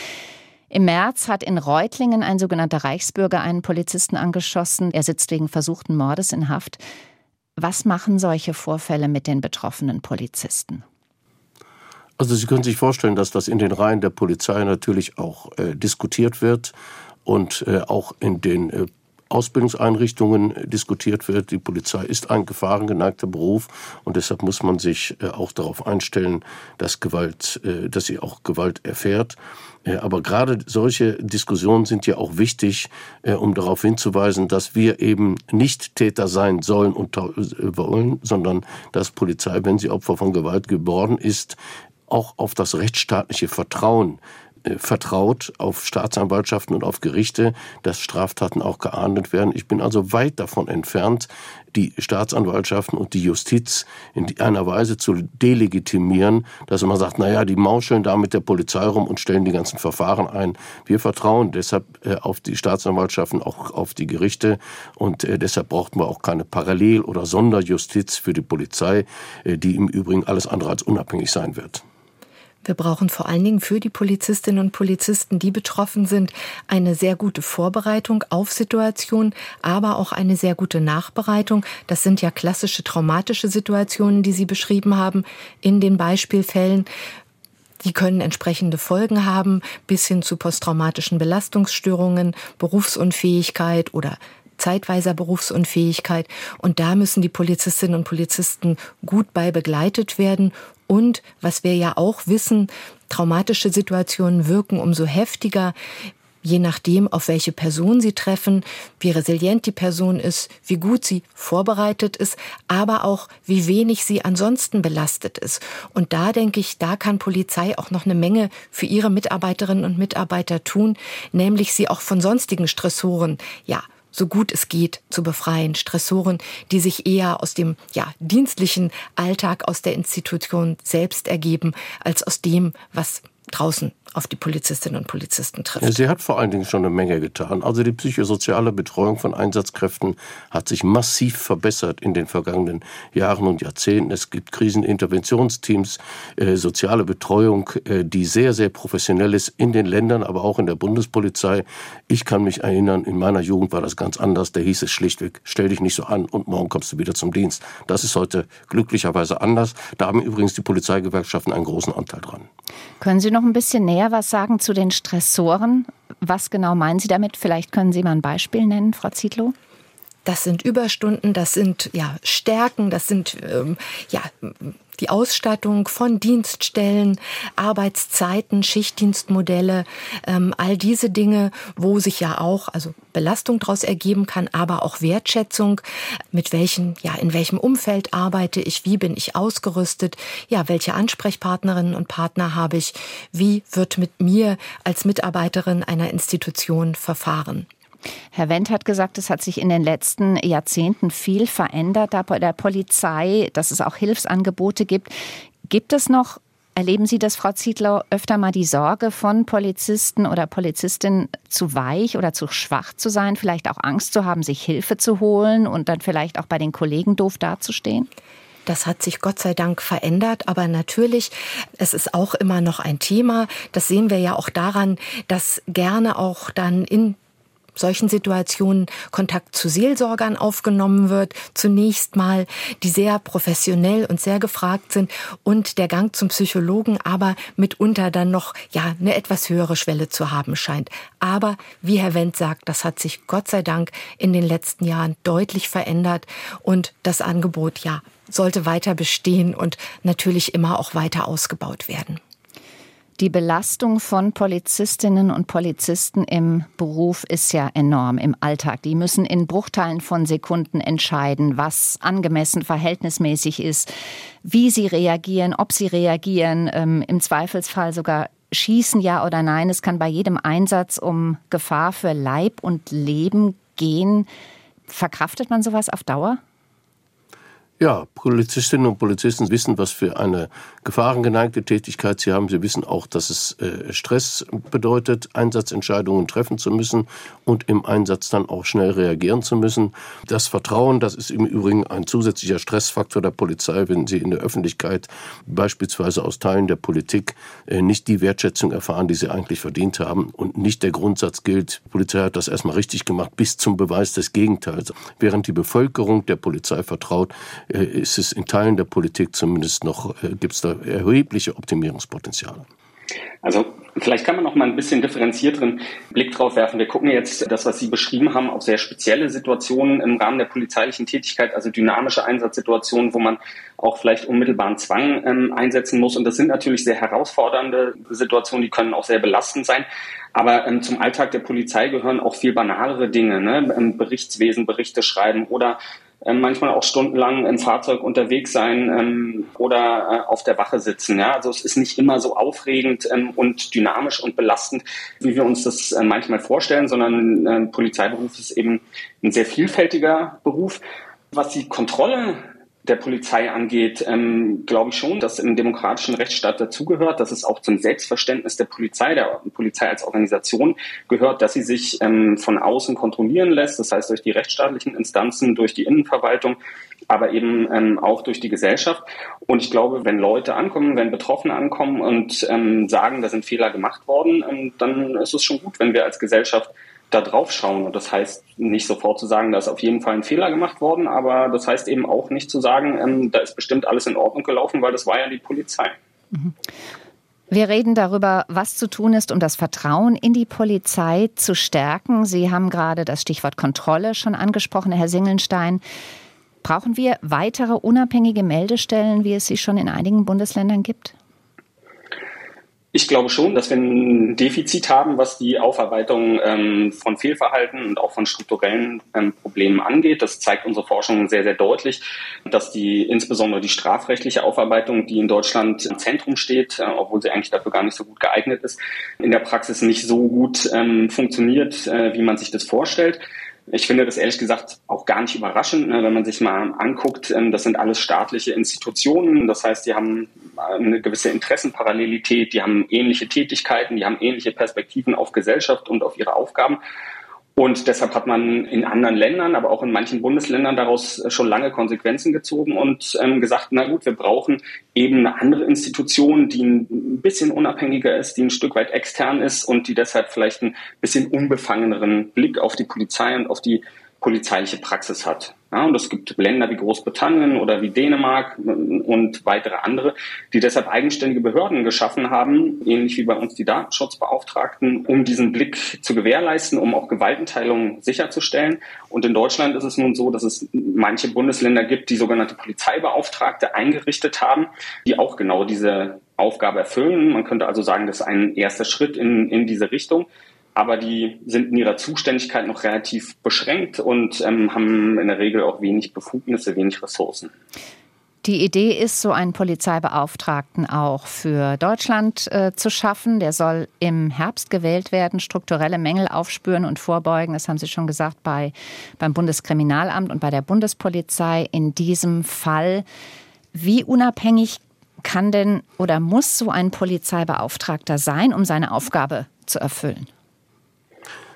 Im März hat in Reutlingen ein sogenannter Reichsbürger einen Polizisten angeschossen. Er sitzt wegen versuchten Mordes in Haft. Was machen solche Vorfälle mit den betroffenen Polizisten? Also Sie können sich vorstellen, dass das in den Reihen der Polizei natürlich auch äh, diskutiert wird und äh, auch in den äh, Ausbildungseinrichtungen diskutiert wird. Die Polizei ist ein gefahrengeneigter Beruf und deshalb muss man sich äh, auch darauf einstellen, dass Gewalt, äh, dass sie auch Gewalt erfährt. Äh, aber gerade solche Diskussionen sind ja auch wichtig, um darauf hinzuweisen, dass wir eben nicht Täter sein sollen und wollen, sondern dass Polizei, wenn sie Opfer von Gewalt geworden ist, auch auf das rechtsstaatliche Vertrauen äh, vertraut auf Staatsanwaltschaften und auf Gerichte, dass Straftaten auch geahndet werden. Ich bin also weit davon entfernt, die Staatsanwaltschaften und die Justiz in einer Weise zu delegitimieren, dass man sagt, naja, die mauscheln da mit der Polizei rum und stellen die ganzen Verfahren ein. Wir vertrauen deshalb äh, auf die Staatsanwaltschaften, auch auf die Gerichte und äh, deshalb brauchten wir auch keine Parallel- oder Sonderjustiz für die Polizei, die im Übrigen alles andere als unabhängig sein wird. Wir brauchen vor allen Dingen für die Polizistinnen und Polizisten, die betroffen sind, eine sehr gute Vorbereitung auf Situationen, aber auch eine sehr gute Nachbereitung. Das sind ja klassische traumatische Situationen, die Sie beschrieben haben in den Beispielfällen. Die können entsprechende Folgen haben, bis hin zu posttraumatischen Belastungsstörungen, Berufsunfähigkeit oder zeitweiser Berufsunfähigkeit. Und da müssen die Polizistinnen und Polizisten gut bei begleitet werden und was wir ja auch wissen, traumatische Situationen wirken umso heftiger, je nachdem, auf welche Person sie treffen, wie resilient die Person ist, wie gut sie vorbereitet ist, aber auch wie wenig sie ansonsten belastet ist. Und da denke ich, da kann Polizei auch noch eine Menge für ihre Mitarbeiterinnen und Mitarbeiter tun, nämlich sie auch von sonstigen Stressoren, ja, so gut es geht zu befreien. Stressoren, die sich eher aus dem ja, dienstlichen Alltag, aus der Institution selbst ergeben, als aus dem, was draußen auf die Polizistinnen und Polizisten trifft. Sie hat vor allen Dingen schon eine Menge getan. Also die psychosoziale Betreuung von Einsatzkräften hat sich massiv verbessert in den vergangenen Jahren und Jahrzehnten. Es gibt Kriseninterventionsteams, äh, soziale Betreuung, äh, die sehr, sehr professionell ist in den Ländern, aber auch in der Bundespolizei. Ich kann mich erinnern, in meiner Jugend war das ganz anders. Da hieß es schlichtweg, stell dich nicht so an und morgen kommst du wieder zum Dienst. Das ist heute glücklicherweise anders. Da haben übrigens die Polizeigewerkschaften einen großen Anteil dran. Können Sie noch ein bisschen näher näher was sagen zu den Stressoren? Was genau meinen Sie damit? Vielleicht können Sie mal ein Beispiel nennen, Frau Zietlow. Das sind Überstunden, das sind ja Stärken, das sind ähm, ja die Ausstattung von Dienststellen, Arbeitszeiten, Schichtdienstmodelle, ähm, all diese Dinge, wo sich ja auch also Belastung daraus ergeben kann, aber auch Wertschätzung, mit welchen, ja, in welchem Umfeld arbeite ich, wie bin ich ausgerüstet, ja, welche Ansprechpartnerinnen und Partner habe ich, wie wird mit mir als Mitarbeiterin einer Institution verfahren. Herr Wendt hat gesagt, es hat sich in den letzten Jahrzehnten viel verändert bei der Polizei, dass es auch Hilfsangebote gibt. Gibt es noch Erleben Sie das, Frau Ziedler, öfter mal die Sorge von Polizisten oder Polizistinnen zu weich oder zu schwach zu sein, vielleicht auch Angst zu haben, sich Hilfe zu holen und dann vielleicht auch bei den Kollegen doof dazustehen? Das hat sich Gott sei Dank verändert, aber natürlich, es ist auch immer noch ein Thema. Das sehen wir ja auch daran, dass gerne auch dann in solchen Situationen Kontakt zu Seelsorgern aufgenommen wird, zunächst mal, die sehr professionell und sehr gefragt sind und der Gang zum Psychologen aber mitunter dann noch, ja, eine etwas höhere Schwelle zu haben scheint. Aber wie Herr Wendt sagt, das hat sich Gott sei Dank in den letzten Jahren deutlich verändert und das Angebot, ja, sollte weiter bestehen und natürlich immer auch weiter ausgebaut werden. Die Belastung von Polizistinnen und Polizisten im Beruf ist ja enorm im Alltag. Die müssen in Bruchteilen von Sekunden entscheiden, was angemessen verhältnismäßig ist, wie sie reagieren, ob sie reagieren, ähm, im Zweifelsfall sogar schießen, ja oder nein. Es kann bei jedem Einsatz um Gefahr für Leib und Leben gehen. Verkraftet man sowas auf Dauer? Ja, Polizistinnen und Polizisten wissen, was für eine gefahrengeneigte Tätigkeit sie haben. Sie wissen auch, dass es äh, Stress bedeutet, Einsatzentscheidungen treffen zu müssen und im Einsatz dann auch schnell reagieren zu müssen. Das Vertrauen, das ist im Übrigen ein zusätzlicher Stressfaktor der Polizei, wenn sie in der Öffentlichkeit, beispielsweise aus Teilen der Politik, äh, nicht die Wertschätzung erfahren, die sie eigentlich verdient haben und nicht der Grundsatz gilt, die Polizei hat das erstmal richtig gemacht, bis zum Beweis des Gegenteils. Während die Bevölkerung der Polizei vertraut, ist es in Teilen der Politik zumindest noch, äh, gibt es da erhebliche Optimierungspotenziale. Also vielleicht kann man noch mal ein bisschen differenzierteren Blick drauf werfen. Wir gucken jetzt das, was Sie beschrieben haben, auf sehr spezielle Situationen im Rahmen der polizeilichen Tätigkeit, also dynamische Einsatzsituationen, wo man auch vielleicht unmittelbaren Zwang ähm, einsetzen muss. Und das sind natürlich sehr herausfordernde Situationen, die können auch sehr belastend sein. Aber ähm, zum Alltag der Polizei gehören auch viel banalere Dinge, ne? Ähm, Berichtswesen, Berichte schreiben oder manchmal auch stundenlang im Fahrzeug unterwegs sein ähm, oder äh, auf der Wache sitzen. Ja? Also es ist nicht immer so aufregend ähm, und dynamisch und belastend, wie wir uns das äh, manchmal vorstellen, sondern äh, Polizeiberuf ist eben ein sehr vielfältiger Beruf. Was die Kontrolle der Polizei angeht, ähm, glaube ich schon, dass im demokratischen Rechtsstaat dazugehört, dass es auch zum Selbstverständnis der Polizei, der Polizei als Organisation gehört, dass sie sich ähm, von außen kontrollieren lässt, das heißt durch die rechtsstaatlichen Instanzen, durch die Innenverwaltung, aber eben ähm, auch durch die Gesellschaft. Und ich glaube, wenn Leute ankommen, wenn Betroffene ankommen und ähm, sagen, da sind Fehler gemacht worden, ähm, dann ist es schon gut, wenn wir als Gesellschaft da drauf schauen. Und das heißt nicht sofort zu sagen, da ist auf jeden Fall ein Fehler gemacht worden, aber das heißt eben auch nicht zu sagen, ähm, da ist bestimmt alles in Ordnung gelaufen, weil das war ja die Polizei. Mhm. Wir reden darüber, was zu tun ist, um das Vertrauen in die Polizei zu stärken. Sie haben gerade das Stichwort Kontrolle schon angesprochen, Herr Singelstein. Brauchen wir weitere unabhängige Meldestellen, wie es sie schon in einigen Bundesländern gibt? Ich glaube schon, dass wir ein Defizit haben, was die Aufarbeitung ähm, von Fehlverhalten und auch von strukturellen ähm, Problemen angeht. Das zeigt unsere Forschung sehr, sehr deutlich, dass die insbesondere die strafrechtliche Aufarbeitung, die in Deutschland im Zentrum steht, äh, obwohl sie eigentlich dafür gar nicht so gut geeignet ist, in der Praxis nicht so gut ähm, funktioniert, äh, wie man sich das vorstellt. Ich finde das ehrlich gesagt auch gar nicht überraschend, ne, wenn man sich mal anguckt, ähm, das sind alles staatliche Institutionen. Das heißt, die haben eine gewisse Interessenparallelität, die haben ähnliche Tätigkeiten, die haben ähnliche Perspektiven auf Gesellschaft und auf ihre Aufgaben. Und deshalb hat man in anderen Ländern, aber auch in manchen Bundesländern daraus schon lange Konsequenzen gezogen und ähm, gesagt, na gut, wir brauchen eben eine andere Institution, die ein bisschen unabhängiger ist, die ein Stück weit extern ist und die deshalb vielleicht ein bisschen unbefangeneren Blick auf die Polizei und auf die polizeiliche Praxis hat. Ja, und es gibt Länder wie Großbritannien oder wie Dänemark und weitere andere, die deshalb eigenständige Behörden geschaffen haben, ähnlich wie bei uns die Datenschutzbeauftragten, um diesen Blick zu gewährleisten, um auch Gewaltenteilung sicherzustellen. Und in Deutschland ist es nun so, dass es manche Bundesländer gibt, die sogenannte Polizeibeauftragte eingerichtet haben, die auch genau diese Aufgabe erfüllen. Man könnte also sagen, das ist ein erster Schritt in, in diese Richtung aber die sind in ihrer Zuständigkeit noch relativ beschränkt und ähm, haben in der Regel auch wenig Befugnisse, wenig Ressourcen. Die Idee ist, so einen Polizeibeauftragten auch für Deutschland äh, zu schaffen. Der soll im Herbst gewählt werden, strukturelle Mängel aufspüren und vorbeugen. Das haben Sie schon gesagt bei, beim Bundeskriminalamt und bei der Bundespolizei in diesem Fall. Wie unabhängig kann denn oder muss so ein Polizeibeauftragter sein, um seine Aufgabe zu erfüllen?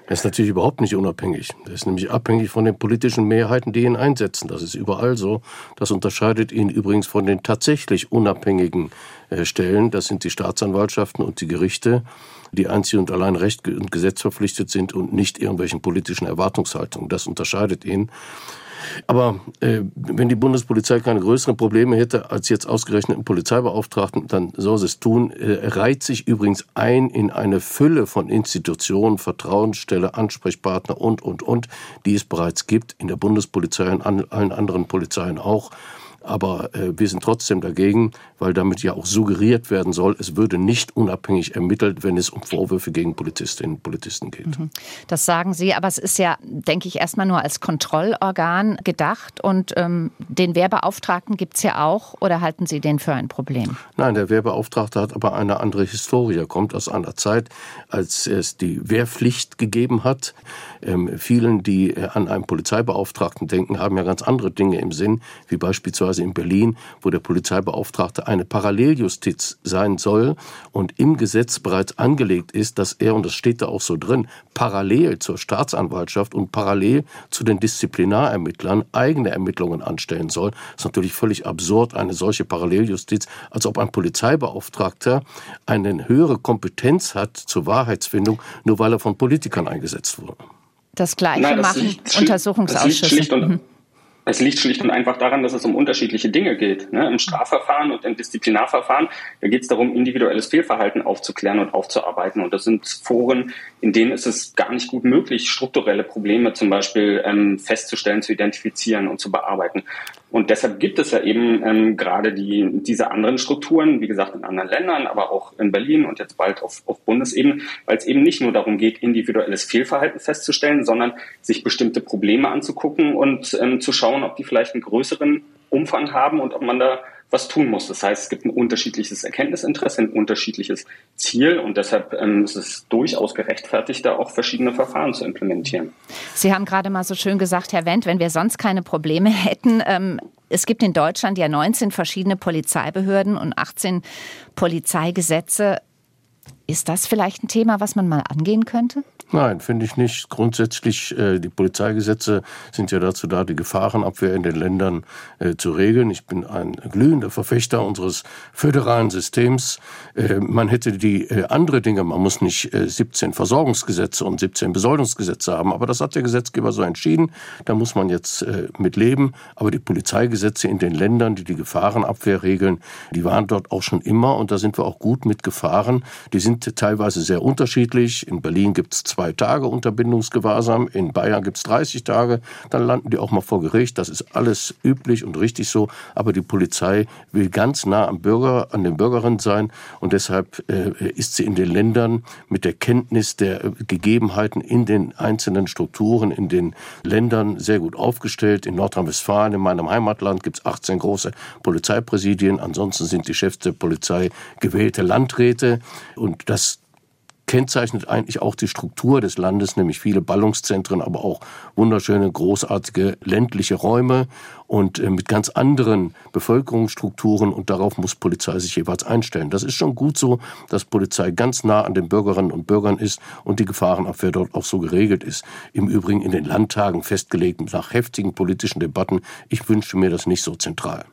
Er ist natürlich überhaupt nicht unabhängig. Er ist nämlich abhängig von den politischen Mehrheiten, die ihn einsetzen. Das ist überall so. Das unterscheidet ihn übrigens von den tatsächlich unabhängigen äh, Stellen. Das sind die Staatsanwaltschaften und die Gerichte, die einzig und allein Recht und Gesetz verpflichtet sind und nicht irgendwelchen politischen Erwartungshaltungen. Das unterscheidet ihn. Aber äh, wenn die Bundespolizei keine größeren Probleme hätte als jetzt ausgerechnet einen Polizeibeauftragten, dann soll sie es tun. Er reiht sich übrigens ein in eine Fülle von Institutionen, Vertrauensstelle, Ansprechpartner und, und, und, die es bereits gibt in der Bundespolizei und an allen anderen Polizeien auch. Aber äh, wir sind trotzdem dagegen, weil damit ja auch suggeriert werden soll, es würde nicht unabhängig ermittelt, wenn es um Vorwürfe gegen Politistinnen und Politisten geht. Mhm. Das sagen Sie, aber es ist ja, denke ich, erstmal nur als Kontrollorgan gedacht und ähm, den Wehrbeauftragten gibt es ja auch oder halten Sie den für ein Problem? Nein, der Wehrbeauftragte hat aber eine andere Historie, er kommt aus einer Zeit, als es die Wehrpflicht gegeben hat. Ähm, vielen, die äh, an einen Polizeibeauftragten denken, haben ja ganz andere Dinge im Sinn, wie beispielsweise in Berlin, wo der Polizeibeauftragte eine Paralleljustiz sein soll und im Gesetz bereits angelegt ist, dass er, und das steht da auch so drin, parallel zur Staatsanwaltschaft und parallel zu den Disziplinarermittlern eigene Ermittlungen anstellen soll. Das ist natürlich völlig absurd, eine solche Paralleljustiz, als ob ein Polizeibeauftragter eine höhere Kompetenz hat zur Wahrheitsfindung, nur weil er von Politikern eingesetzt wurde. Das Gleiche Nein, das machen liegt, Untersuchungsausschüsse. Mhm. Es liegt schlicht und einfach daran, dass es um unterschiedliche Dinge geht. Ne? Im Strafverfahren und im Disziplinarverfahren, da geht es darum, individuelles Fehlverhalten aufzuklären und aufzuarbeiten. Und das sind Foren, in denen ist es gar nicht gut möglich, strukturelle Probleme zum Beispiel ähm, festzustellen, zu identifizieren und zu bearbeiten. Und deshalb gibt es ja eben ähm, gerade die, diese anderen Strukturen, wie gesagt, in anderen Ländern, aber auch in Berlin und jetzt bald auf, auf Bundesebene, weil es eben nicht nur darum geht, individuelles Fehlverhalten festzustellen, sondern sich bestimmte Probleme anzugucken und ähm, zu schauen, ob die vielleicht einen größeren Umfang haben und ob man da was tun muss. Das heißt, es gibt ein unterschiedliches Erkenntnisinteresse, ein unterschiedliches Ziel und deshalb ähm, ist es durchaus gerechtfertigt, da auch verschiedene Verfahren zu implementieren. Sie haben gerade mal so schön gesagt, Herr Wendt, wenn wir sonst keine Probleme hätten, ähm, es gibt in Deutschland ja 19 verschiedene Polizeibehörden und 18 Polizeigesetze. Ist das vielleicht ein Thema, was man mal angehen könnte? Nein, finde ich nicht. Grundsätzlich, äh, die Polizeigesetze sind ja dazu da, die Gefahrenabwehr in den Ländern äh, zu regeln. Ich bin ein glühender Verfechter unseres föderalen Systems. Äh, man hätte die äh, andere Dinge, man muss nicht 17 äh, Versorgungsgesetze und 17 Besoldungsgesetze haben, aber das hat der Gesetzgeber so entschieden. Da muss man jetzt äh, mit leben. Aber die Polizeigesetze in den Ländern, die die Gefahrenabwehr regeln, die waren dort auch schon immer und da sind wir auch gut mit gefahren. Die sind teilweise sehr unterschiedlich. In Berlin gibt es zwei Tage Unterbindungsgewahrsam, in Bayern gibt es 30 Tage, dann landen die auch mal vor Gericht. Das ist alles üblich und richtig so. Aber die Polizei will ganz nah am Bürger, an den Bürgerinnen sein und deshalb äh, ist sie in den Ländern mit der Kenntnis der Gegebenheiten in den einzelnen Strukturen, in den Ländern sehr gut aufgestellt. In Nordrhein-Westfalen, in meinem Heimatland, gibt es 18 große Polizeipräsidien. Ansonsten sind die Chefs der Polizei gewählte Landräte. Und das kennzeichnet eigentlich auch die Struktur des Landes, nämlich viele Ballungszentren, aber auch wunderschöne, großartige ländliche Räume und äh, mit ganz anderen Bevölkerungsstrukturen und darauf muss Polizei sich jeweils einstellen. Das ist schon gut so, dass Polizei ganz nah an den Bürgerinnen und Bürgern ist und die Gefahrenabwehr dort auch so geregelt ist. Im Übrigen in den Landtagen festgelegt nach heftigen politischen Debatten. Ich wünsche mir das nicht so zentral.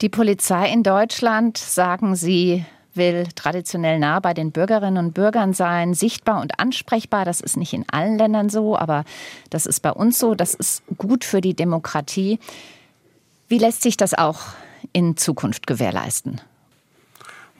Die Polizei in Deutschland, sagen Sie, will traditionell nah bei den Bürgerinnen und Bürgern sein, sichtbar und ansprechbar. Das ist nicht in allen Ländern so, aber das ist bei uns so. Das ist gut für die Demokratie. Wie lässt sich das auch in Zukunft gewährleisten?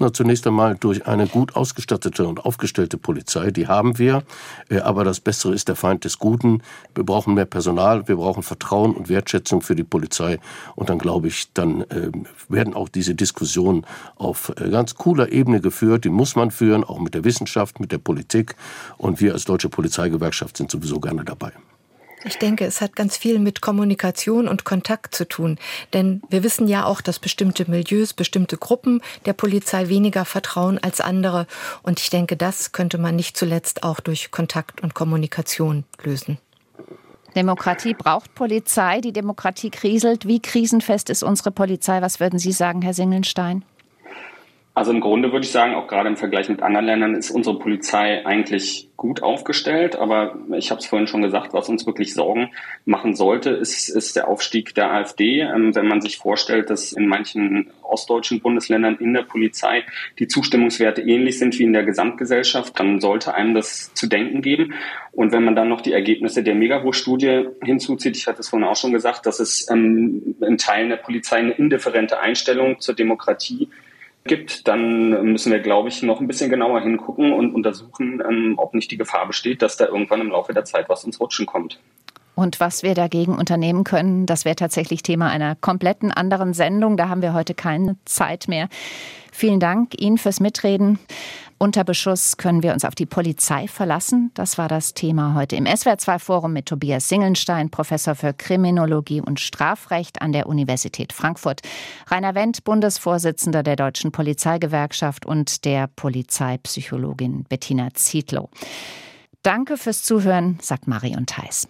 Na, zunächst einmal durch eine gut ausgestattete und aufgestellte Polizei, die haben wir. Äh, aber das Bessere ist der Feind des Guten. Wir brauchen mehr Personal, wir brauchen Vertrauen und Wertschätzung für die Polizei. Und dann glaube ich, dann äh, werden auch diese Diskussionen auf äh, ganz cooler Ebene geführt. Die muss man führen, auch mit der Wissenschaft, mit der Politik. Und wir als Deutsche Polizeigewerkschaft sind sowieso gerne dabei. Ich denke, es hat ganz viel mit Kommunikation und Kontakt zu tun. Denn wir wissen ja auch, dass bestimmte Milieus, bestimmte Gruppen der Polizei weniger vertrauen als andere. Und ich denke, das könnte man nicht zuletzt auch durch Kontakt und Kommunikation lösen. Demokratie braucht Polizei. Die Demokratie kriselt. Wie krisenfest ist unsere Polizei? Was würden Sie sagen, Herr Singelstein? Also im Grunde würde ich sagen, auch gerade im Vergleich mit anderen Ländern ist unsere Polizei eigentlich gut aufgestellt. Aber ich habe es vorhin schon gesagt, was uns wirklich Sorgen machen sollte, ist, ist der Aufstieg der AfD. Ähm, wenn man sich vorstellt, dass in manchen ostdeutschen Bundesländern in der Polizei die Zustimmungswerte ähnlich sind wie in der Gesamtgesellschaft, dann sollte einem das zu denken geben. Und wenn man dann noch die Ergebnisse der Megabo-Studie hinzuzieht, ich hatte es vorhin auch schon gesagt, dass es ähm, in Teilen der Polizei eine indifferente Einstellung zur Demokratie gibt, dann müssen wir, glaube ich, noch ein bisschen genauer hingucken und untersuchen, ähm, ob nicht die Gefahr besteht, dass da irgendwann im Laufe der Zeit was ins Rutschen kommt. Und was wir dagegen unternehmen können, das wäre tatsächlich Thema einer kompletten anderen Sendung. Da haben wir heute keine Zeit mehr. Vielen Dank Ihnen fürs Mitreden. Unter Beschuss können wir uns auf die Polizei verlassen. Das war das Thema heute im SWR2-Forum mit Tobias Singelstein, Professor für Kriminologie und Strafrecht an der Universität Frankfurt, Rainer Wendt, Bundesvorsitzender der Deutschen Polizeigewerkschaft und der Polizeipsychologin Bettina Zietlow. Danke fürs Zuhören, sagt Marion Theis.